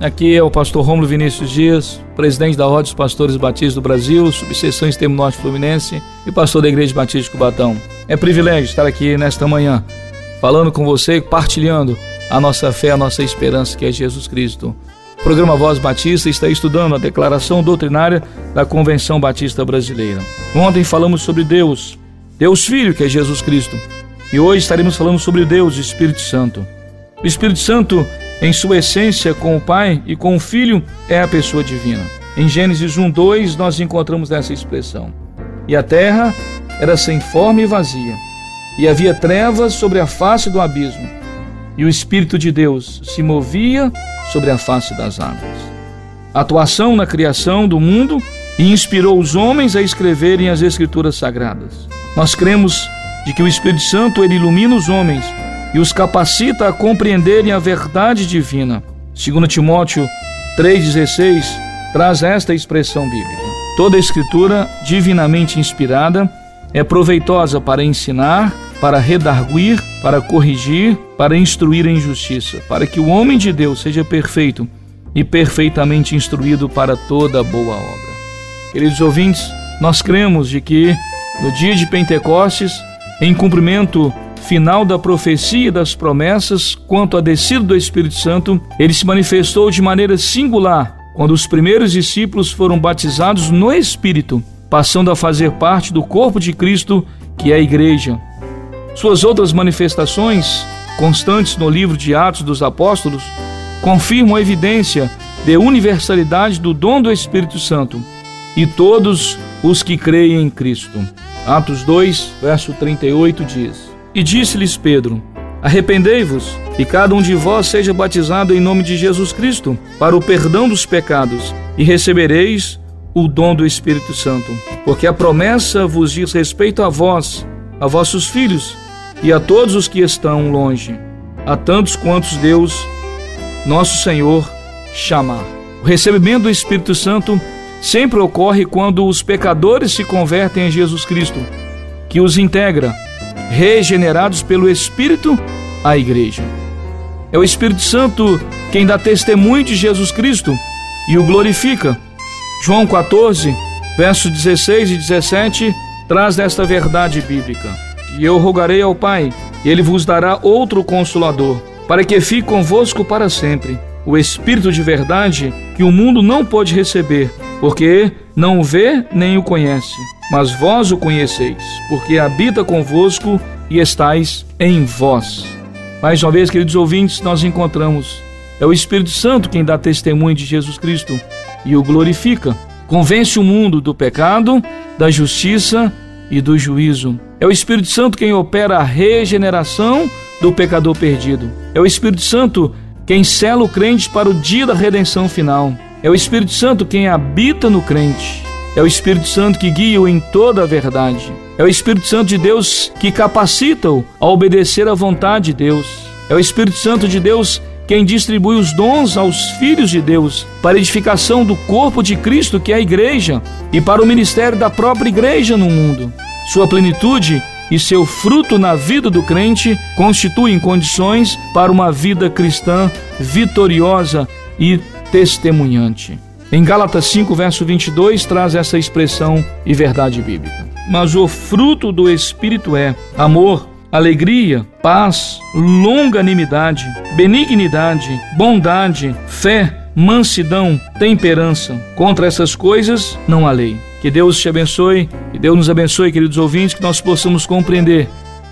Aqui é o pastor Rômulo Vinícius Dias, presidente da Ordem dos Pastores Batistas do Brasil, subseção Extremo Norte Fluminense e pastor da Igreja Batista de Cubatão. É privilégio estar aqui nesta manhã, falando com você, partilhando a nossa fé, a nossa esperança, que é Jesus Cristo. O programa Voz Batista está estudando a declaração doutrinária da Convenção Batista Brasileira. Ontem falamos sobre Deus, Deus Filho, que é Jesus Cristo, e hoje estaremos falando sobre Deus, Espírito Santo. O Espírito Santo em sua essência com o Pai e com o Filho, é a pessoa divina. Em Gênesis 1, 2, nós encontramos essa expressão. E a terra era sem forma e vazia, e havia trevas sobre a face do abismo, e o Espírito de Deus se movia sobre a face das águas. Atuação na criação do mundo e inspirou os homens a escreverem as Escrituras Sagradas. Nós cremos de que o Espírito Santo ele ilumina os homens e os capacita a compreenderem a verdade divina. Segundo Timóteo 3,16 traz esta expressão bíblica. Toda escritura divinamente inspirada é proveitosa para ensinar, para redarguir, para corrigir, para instruir em justiça, para que o homem de Deus seja perfeito e perfeitamente instruído para toda boa obra. Queridos ouvintes, nós cremos de que no dia de Pentecostes, em cumprimento final da profecia e das promessas quanto à descida do Espírito Santo, ele se manifestou de maneira singular quando os primeiros discípulos foram batizados no Espírito, passando a fazer parte do corpo de Cristo, que é a Igreja. Suas outras manifestações, constantes no livro de Atos dos Apóstolos, confirmam a evidência de universalidade do dom do Espírito Santo e todos os que creem em Cristo. Atos 2, verso 38 diz: e disse-lhes Pedro: Arrependei-vos, e cada um de vós seja batizado em nome de Jesus Cristo, para o perdão dos pecados, e recebereis o dom do Espírito Santo. Porque a promessa vos diz respeito a vós, a vossos filhos e a todos os que estão longe, a tantos quantos Deus, nosso Senhor, chamar. O recebimento do Espírito Santo sempre ocorre quando os pecadores se convertem em Jesus Cristo, que os integra regenerados pelo Espírito à igreja. É o Espírito Santo quem dá testemunho de Jesus Cristo e o glorifica. João 14, versos 16 e 17, traz esta verdade bíblica. E eu rogarei ao Pai, e ele vos dará outro consolador, para que fique convosco para sempre, o Espírito de verdade que o mundo não pode receber, porque não o vê nem o conhece mas vós o conheceis, porque habita convosco e estais em vós. Mais uma vez, queridos ouvintes, nós encontramos. É o Espírito Santo quem dá testemunho de Jesus Cristo e o glorifica. Convence o mundo do pecado, da justiça e do juízo. É o Espírito Santo quem opera a regeneração do pecador perdido. É o Espírito Santo quem sela o crente para o dia da redenção final. É o Espírito Santo quem habita no crente. É o Espírito Santo que guia-o em toda a verdade. É o Espírito Santo de Deus que capacita-o a obedecer à vontade de Deus. É o Espírito Santo de Deus quem distribui os dons aos filhos de Deus para edificação do corpo de Cristo, que é a igreja, e para o ministério da própria igreja no mundo. Sua plenitude e seu fruto na vida do crente constituem condições para uma vida cristã vitoriosa e testemunhante. Em Gálatas 5, verso 22, traz essa expressão e verdade bíblica. Mas o fruto do Espírito é amor, alegria, paz, longanimidade, benignidade, bondade, fé, mansidão, temperança. Contra essas coisas não há lei. Que Deus te abençoe, que Deus nos abençoe, queridos ouvintes, que nós possamos compreender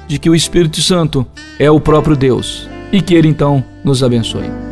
de que o Espírito Santo é o próprio Deus e que Ele então nos abençoe.